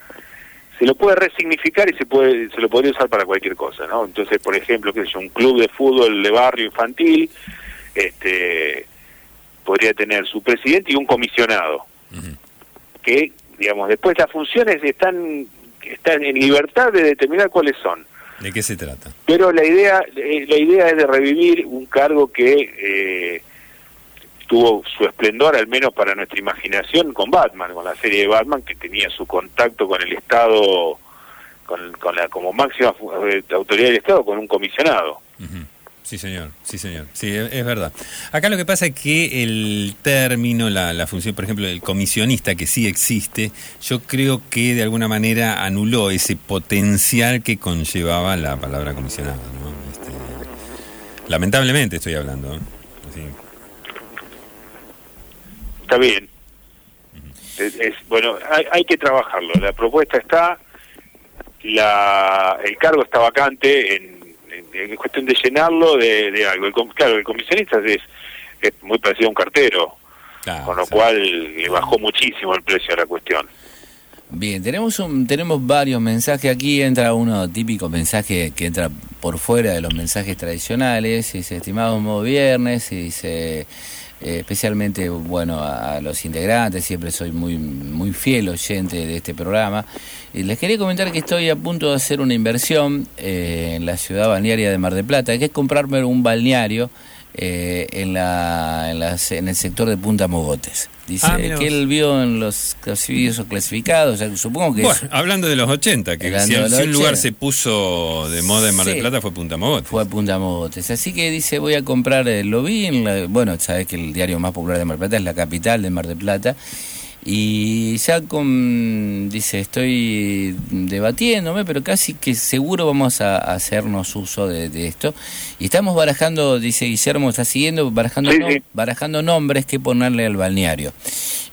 se lo puede resignificar y se puede se lo podría usar para cualquier cosa, ¿no? Entonces, por ejemplo, qué sé yo, un club de fútbol de barrio infantil este podría tener su presidente y un comisionado que, digamos, después las funciones están están en libertad de determinar cuáles son. ¿De qué se trata? Pero la idea eh, la idea es de revivir un cargo que eh, tuvo su esplendor, al menos para nuestra imaginación, con Batman, con la serie de Batman, que tenía su contacto con el Estado, con, con la como máxima eh, autoridad del Estado, con un comisionado. Ujú. Sí, señor, sí, señor. Sí, es, verdad. Acá lo que pasa es que el término, la, la función, por ejemplo, del comisionista, que sí existe, yo creo que de alguna manera anuló ese potencial que conllevaba la palabra comisionado. ¿no? Este, lamentablemente estoy hablando. ¿eh? Está bien. Bueno, hay, hay que trabajarlo. La propuesta está, la, el cargo está vacante, en- es cuestión de llenarlo de, de algo. El, claro, el comisionista es, es muy parecido a un cartero, Claro, con lo sí. cual le bajó muchísimo el precio a la cuestión. Bien, tenemos un, tenemos varios mensajes aquí, entra uno típico mensaje que entra por fuera de los mensajes tradicionales, dice, estimado modo viernes, y dice, eh, especialmente, bueno, a, los integrantes, siempre soy muy, muy fiel oyente de este programa, y les quería comentar que estoy a punto de hacer una inversión eh, en la ciudad balnearia de Mar del Plata, que es comprarme un balneario eh, en, la, en, las- en el sector de Punta Mogotes. Dice Ah, que él vio en los clasificados clasificados, o sea, supongo que es- hablando de los 80, que si, los si un lugar 80. se puso de moda en Mar del Sí. Plata fue Punta Mogotes. fue a Punta Mogotes. Así que dice, voy a comprar, eh, lo vi, en la- bueno, sabes que el diario más popular de Mar del Plata es la capital de Mar del Plata. Y ya con, dice, estoy debatiéndome, pero casi que seguro vamos a, a hacernos uso de, de esto. Y estamos barajando, dice Guillermo, está siguiendo, barajando, Sí, nom- sí. barajando nombres que ponerle al balneario.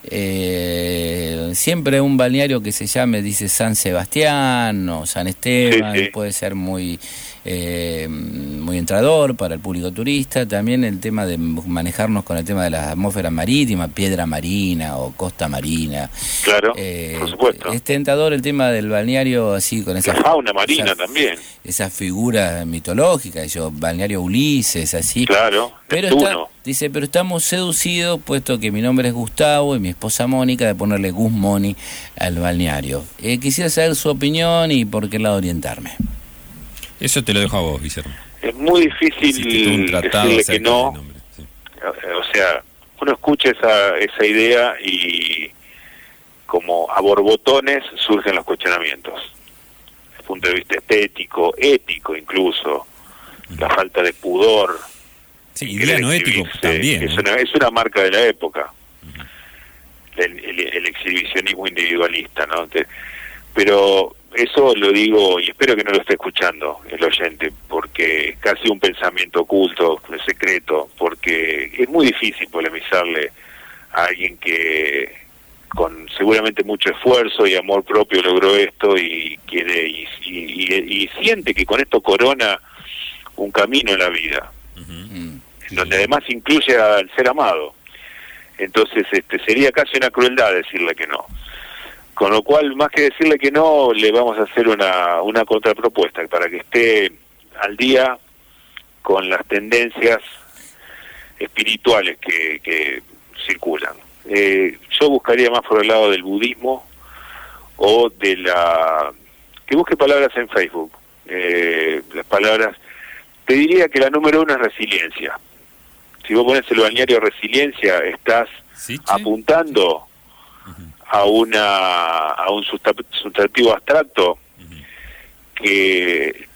Eh, siempre un balneario que se llame, dice San Sebastián o San Esteban, sí. puede ser muy eh, muy entrador para el público turista. También el tema de manejarnos con el tema de la atmósfera marítima, piedra marina o costa marina. Claro, Eh, por supuesto. Es tentador el tema del balneario así con esa La fauna marina esa- también, Esa figura mitológica, yo, balneario Ulises, así. claro. Pero está, dice, pero estamos seducidos, puesto que mi nombre es Gustavo y mi esposa Mónica, de ponerle Gus Moni al balneario. Eh, quisiera saber su opinión y por qué lado orientarme. Eso te lo dejo a vos, Guillermo. Es muy difícil decirle que no. del nombre, sí. O sea, uno escucha esa, esa idea y como a borbotones surgen los cuestionamientos. Desde el punto de vista estético, ético incluso, la falta de pudor. Sí, querer no ético también. Es ¿eh? una, es una marca de la época. el, el- el exhibicionismo individualista, ¿no? Pero eso lo digo y espero que no lo esté escuchando el oyente, porque es casi un pensamiento oculto, secreto, porque es muy difícil polemizarle a alguien que con seguramente mucho esfuerzo y amor propio logró esto y quiere y, y- y- y siente que con esto corona un camino en la vida, Mm. en donde además incluye al ser amado. Entonces, este sería casi una crueldad decirle que no. Con lo cual, más que decirle que no, le vamos a hacer una, una contrapropuesta para que esté al día con las tendencias espirituales que, que circulan. Eh, yo buscaría más por el lado del budismo o de la... que busque palabras en Facebook. Eh, las palabras... Te diría que la número uno es resiliencia. Si vos pones el balneario resiliencia, estás Sí, apuntando a una a un susta- sustantivo abstracto que,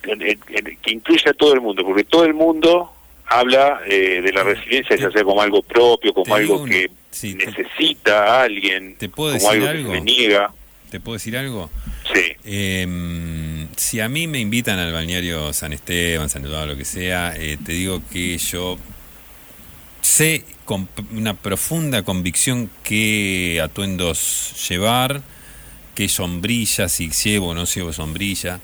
que incluye a todo el mundo, porque todo el mundo habla eh, de la resiliencia ya sea como algo propio, como algo una- que sí, necesita a alguien, ¿Te puedo como decir algo, algo? que se niega. ¿Te puedo decir algo? Sí, Eh, si a mí me invitan al balneario San Esteban, San Eduardo, lo que sea, eh, te digo que yo sé una profunda convicción qué atuendos llevar, qué sombrilla, si llevo o no llevo sombrilla,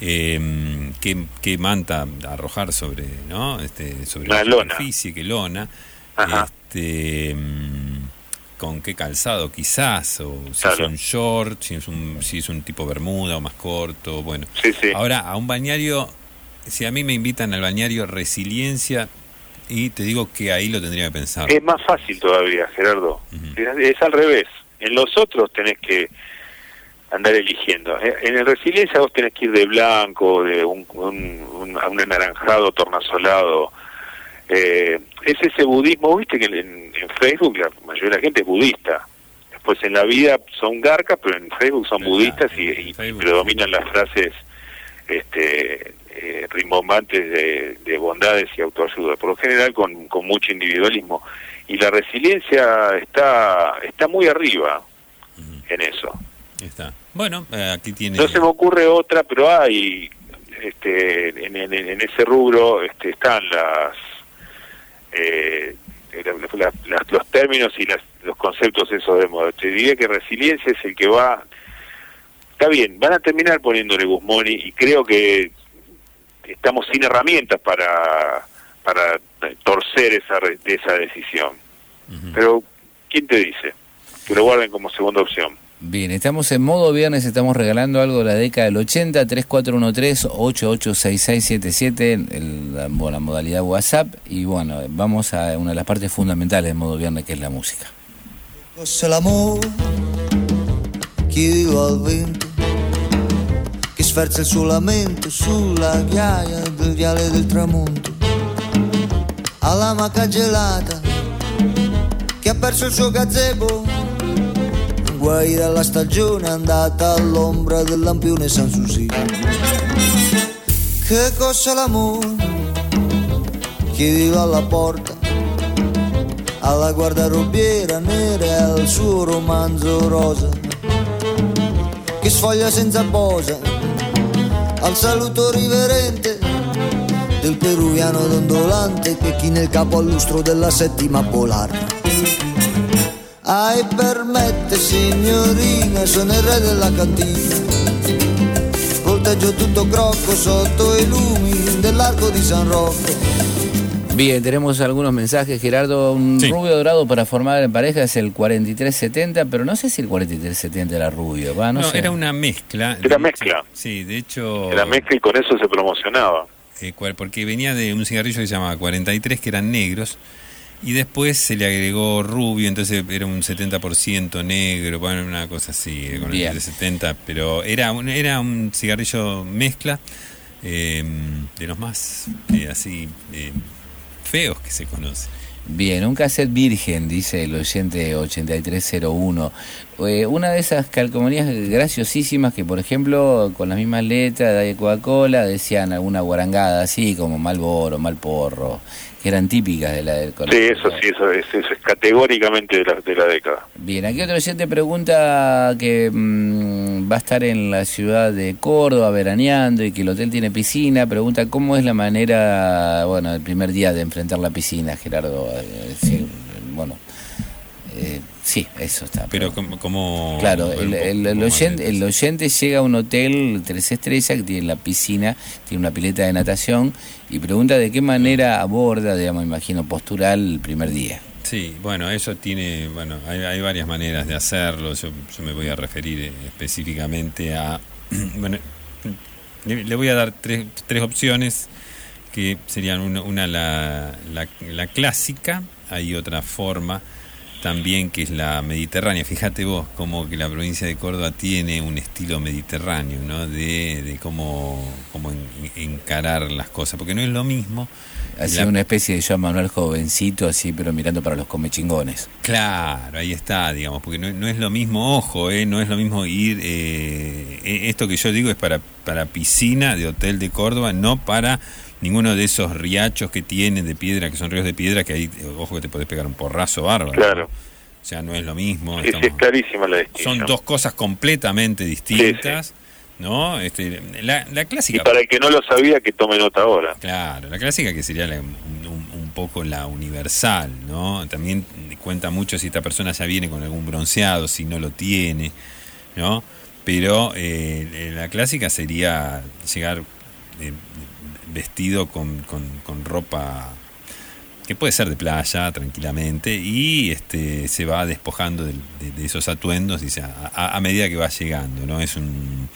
eh, qué, qué manta arrojar sobre, ¿no? Este, sobre la lona. superficie, qué lona. Ajá. Este, mm, con qué calzado quizás, o si Claro. son short, si es un, si es un tipo bermuda o más corto, bueno. sí, sí. Ahora, a un bañario, si a mí me invitan al bañario resiliencia, y te digo que ahí lo tendría que pensar. Es más fácil todavía, Gerardo. Es, es al revés. En los otros tenés que andar eligiendo. En el resiliencia vos tenés que ir de blanco, de un, un, un, a un anaranjado tornasolado. Eh, es ese budismo, viste que en, en Facebook la mayoría de la gente es budista. Después en la vida son garcas, pero en Facebook son budistas y, y predominan las frases este, eh, rimbombantes de, de bondades y autoayuda, por lo general con, con mucho individualismo. Y la resiliencia está, está muy arriba en eso. Está. Bueno, eh, aquí tiene. No se me ocurre otra, pero hay, este, en, en- en ese rubro este, están las, eh, la- la- los términos y las, los conceptos esos de moda. Te diría que resiliencia es el que va, está bien, van a terminar poniéndole Guzmoni y creo que estamos sin herramientas para, para torcer esa, esa decisión. Pero, ¿quién te dice? Que lo guarden como segunda opción. Bien, estamos en modo viernes, estamos regalando algo de la década del 80, 3413-886677, el- la, bueno, la modalidad WhatsApp, y bueno, vamos a una de las partes fundamentales del modo viernes, que es la música. Al vento che sferza il suo lamento sulla ghiaia del viale del tramonto. Alla maca gelata che ha perso il suo gazebo. Guai dalla stagione andata all'ombra del lampione Sanssouci. Che cos'è l'amore? Chiedilo alla porta alla guardarobiera nera e al suo romanzo rosa che sfoglia senza posa al saluto riverente del peruviano dondolante che china il capo al lustro della settima polare ai permette signorina sono il re della cantina volteggio tutto crocco sotto i lumi dell'arco di San Rocco Bien, tenemos algunos mensajes, Gerardo. Un Sí. rubio dorado para formar en pareja es el 4370, pero no sé si el 4370 era rubio, va, no, No, sé. era una mezcla. Era mezcla. Sí, de hecho. Era mezcla y con eso se promocionaba. eh, cual- porque venía de un cigarrillo que se llamaba 43, que eran negros, y después se le agregó rubio, entonces era un 70% negro, bueno, una cosa así, eh, con Bien. el 70, pero era un, era un cigarrillo mezcla, eh, de los más eh, así eh, feos que se conoce. Bien, un cassette virgen, dice el oyente 8301. Eh, una de esas calcomanías graciosísimas que, por ejemplo, con las mismas letras de Coca-Cola decían alguna guarangada así como Malboro, Malporro. que eran típicas de la del Sí, eso sí, eso es, eso es categóricamente de la, de la década. Bien, aquí otro oyente pregunta que mm, va a estar en la ciudad de Córdoba veraneando y que el hotel tiene piscina. Pregunta cómo es la manera, bueno, el primer día de enfrentar la piscina, Gerardo. Eh, sí, bueno, eh, sí, eso está. Pero como... como- Claro, el, oyente, el oyente llega a un hotel tres estrellas que tiene la piscina, tiene una pileta de natación y pregunta de qué manera aborda, digamos, imagino, postural el primer día. Sí, bueno, eso tiene, bueno, hay, hay varias maneras de hacerlo. Yo, yo me voy a referir eh, específicamente a, bueno, le, le voy a dar tres, tres opciones que serían una, una la, la, la clásica, hay otra forma también que es la mediterránea. Fíjate vos como que la provincia de Córdoba tiene un estilo mediterráneo, ¿no? De, de cómo, cómo en- encarar las cosas, porque no es lo mismo. La- una especie de Joan Manuel jovencito, así, pero mirando para los comechingones. Claro, ahí está, digamos, porque no, no es lo mismo, ojo, eh, no es lo mismo ir, eh, eh, esto que yo digo es para, para piscina de hotel de Córdoba, no para ninguno de esos riachos que tienen de piedra, que son ríos de piedra, que ahí, ojo que te podés pegar un porrazo bárbaro. Claro. O sea, no es lo mismo. Sí, sí, es clarísima la distinción. son dos cosas completamente distintas, ¿no? Este, la, la Y clásica... para el que no lo sabía, que tome nota ahora. Claro, la clásica que sería la- un, poco la universal, ¿no? También cuenta mucho si esta persona ya viene con algún bronceado, si no lo tiene, ¿no? Pero eh, la clásica sería llegar eh, vestido con, con- ropa que puede ser de playa tranquilamente y este se va despojando del- de, de esos atuendos dice, a- a medida que va llegando, ¿no? Es un...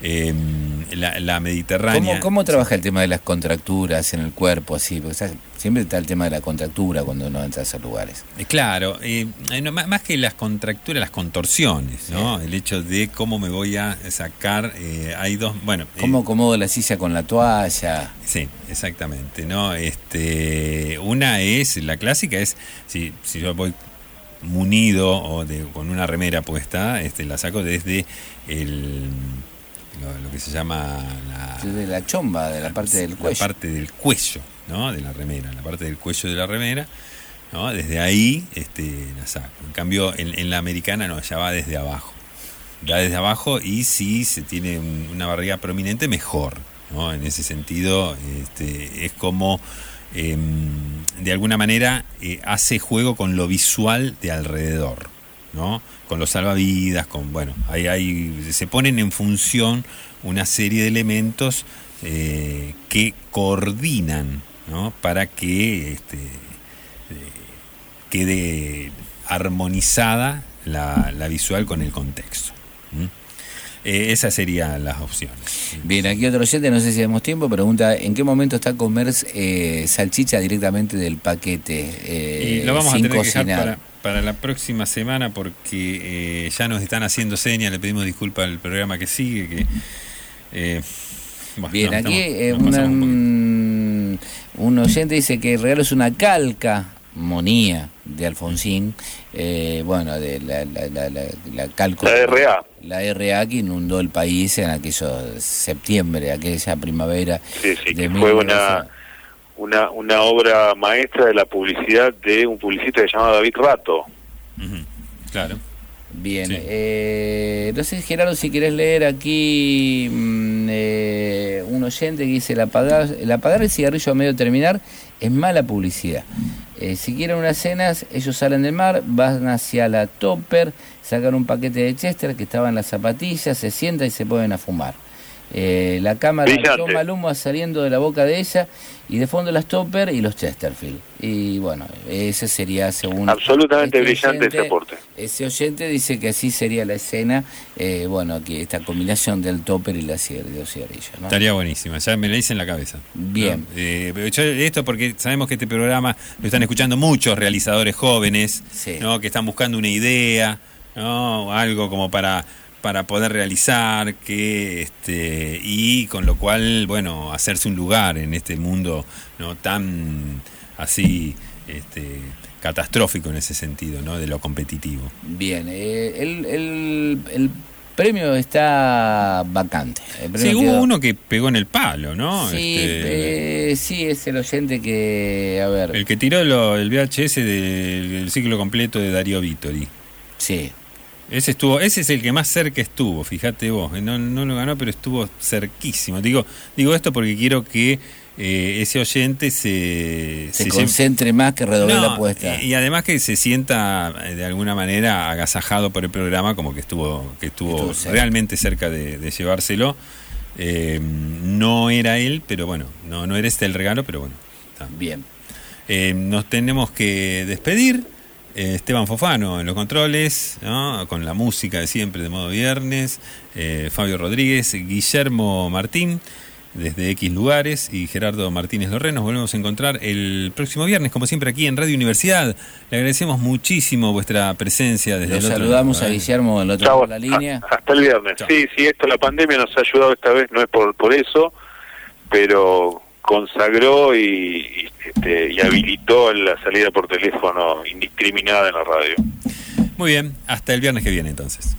la, la Mediterránea... ¿Cómo, ¿Cómo trabaja el tema de las contracturas en el cuerpo? así Porque siempre está el tema de la contractura cuando uno entra a esos lugares. Eh, Claro, eh, eh, no, más, más que las contracturas, las contorsiones, ¿no? El hecho de cómo me voy a sacar, eh, hay dos, bueno, ¿Cómo acomodo la silla con la toalla? sí, exactamente, ¿no? Este, una es, la clásica es, si, si yo voy munido o de, con una remera puesta, este, la saco desde el, lo, lo que se llama la, De la chomba, de la parte del la cuello. parte del cuello, ¿no? De la remera, la parte del cuello de la remera, ¿no? Desde ahí este, la saco. En cambio, en, en la americana no, ya va desde abajo. Va desde abajo y si se tiene un- una barriga prominente, mejor, ¿no? En ese sentido, este, es como, em, de alguna manera, eh, hace juego con lo visual de alrededor, ¿no? Con los salvavidas, con, bueno, ahí, ahí se ponen en función una serie de elementos eh, que coordinan, ¿no? Para que este, eh, quede armonizada la, la visual con el contexto. ¿m? Eh, esas serían las opciones. Bien, aquí otro oyente, no sé si tenemos tiempo, pregunta, ¿en qué momento está a comer eh, salchicha directamente del paquete? eh, y lo vamos a sin tener que dejar cocinar? para, para la próxima semana porque eh, ya nos están haciendo señas, le pedimos disculpas al programa que sigue. Que, eh, bueno, Bien, no, aquí estamos- eh, una- un un, oyente dice que el regalo es una calca monía de Alfonsín, eh, bueno, de la, la, la, la, la calco. La RA. La RA que inundó el país en aquello septiembre, aquella primavera. Sí, sí, de que fue 1900. una, una, una obra maestra de la publicidad de un publicista que se llamaba David Rato. Claro. Bien, Sí. eh, no sé Gerardo si querés leer aquí mm, eh, un oyente que dice el apagar, el apagar el cigarrillo a medio terminar es mala publicidad. Eh, si quieren unas cenas, ellos salen del mar, van hacia la topper, sacan un paquete de Chester que estaba en las zapatillas, se sientan y se ponen a fumar. Eh, la cámara Brillante. toma el humo saliendo de la boca de ella y de fondo las topper y los Chesterfield. Y bueno, ese sería según... Absolutamente este brillante ese oyente, aporte. ese oyente dice que así sería la escena, eh, bueno, que esta combinación del topper y la cigarrillos, ¿no? Estaría buenísima, ya me la hice en la cabeza. Bien. ¿no? Eh, yo esto porque sabemos que este programa lo están escuchando muchos realizadores jóvenes, Sí. ¿no? que están buscando una idea, ¿no? algo como para para poder realizar que este y con lo cual bueno hacerse un lugar en este mundo no tan así este catastrófico en ese sentido no de lo competitivo Bien, eh, el, el- el premio está vacante. Premio Sí, hubo quedó- uno que pegó en el palo, ¿no? Sí, Este, eh, sí, es el oyente que. A ver. el que tiró lo- el VHS del, del ciclo completo de Darío Vittori. Sí. Ese estuvo, ese es el que más cerca estuvo, fíjate vos, no, no lo ganó, pero estuvo cerquísimo. Digo, digo esto porque quiero que eh, ese oyente se, Se, se concentre más que redoble No, la apuesta. Y, y además que se sienta eh, de alguna manera agasajado por el programa, como que estuvo, que estuvo, realmente cerca de, de llevárselo. Eh, no era él, pero bueno, no, no era este el regalo, pero bueno. está. Bien. Eh, nos tenemos que despedir. Eh, Esteban Fofano en los controles, ¿no? con la música de siempre de modo viernes. Eh, Fabio Rodríguez, Guillermo Martín desde X lugares y Gerardo Martínez Lorre. Nos volvemos a encontrar el próximo viernes, como siempre, aquí en Radio Universidad. Le agradecemos muchísimo vuestra presencia desde Lo el otro saludamos a ¿eh? Guillermo del otro lado de la línea. a- hasta el viernes. Sí, sí, esto, la pandemia nos ha ayudado esta vez, no es por, por eso, pero consagró y, este, y habilitó la salida por teléfono indiscriminada en la radio. Muy bien, hasta el viernes que viene entonces.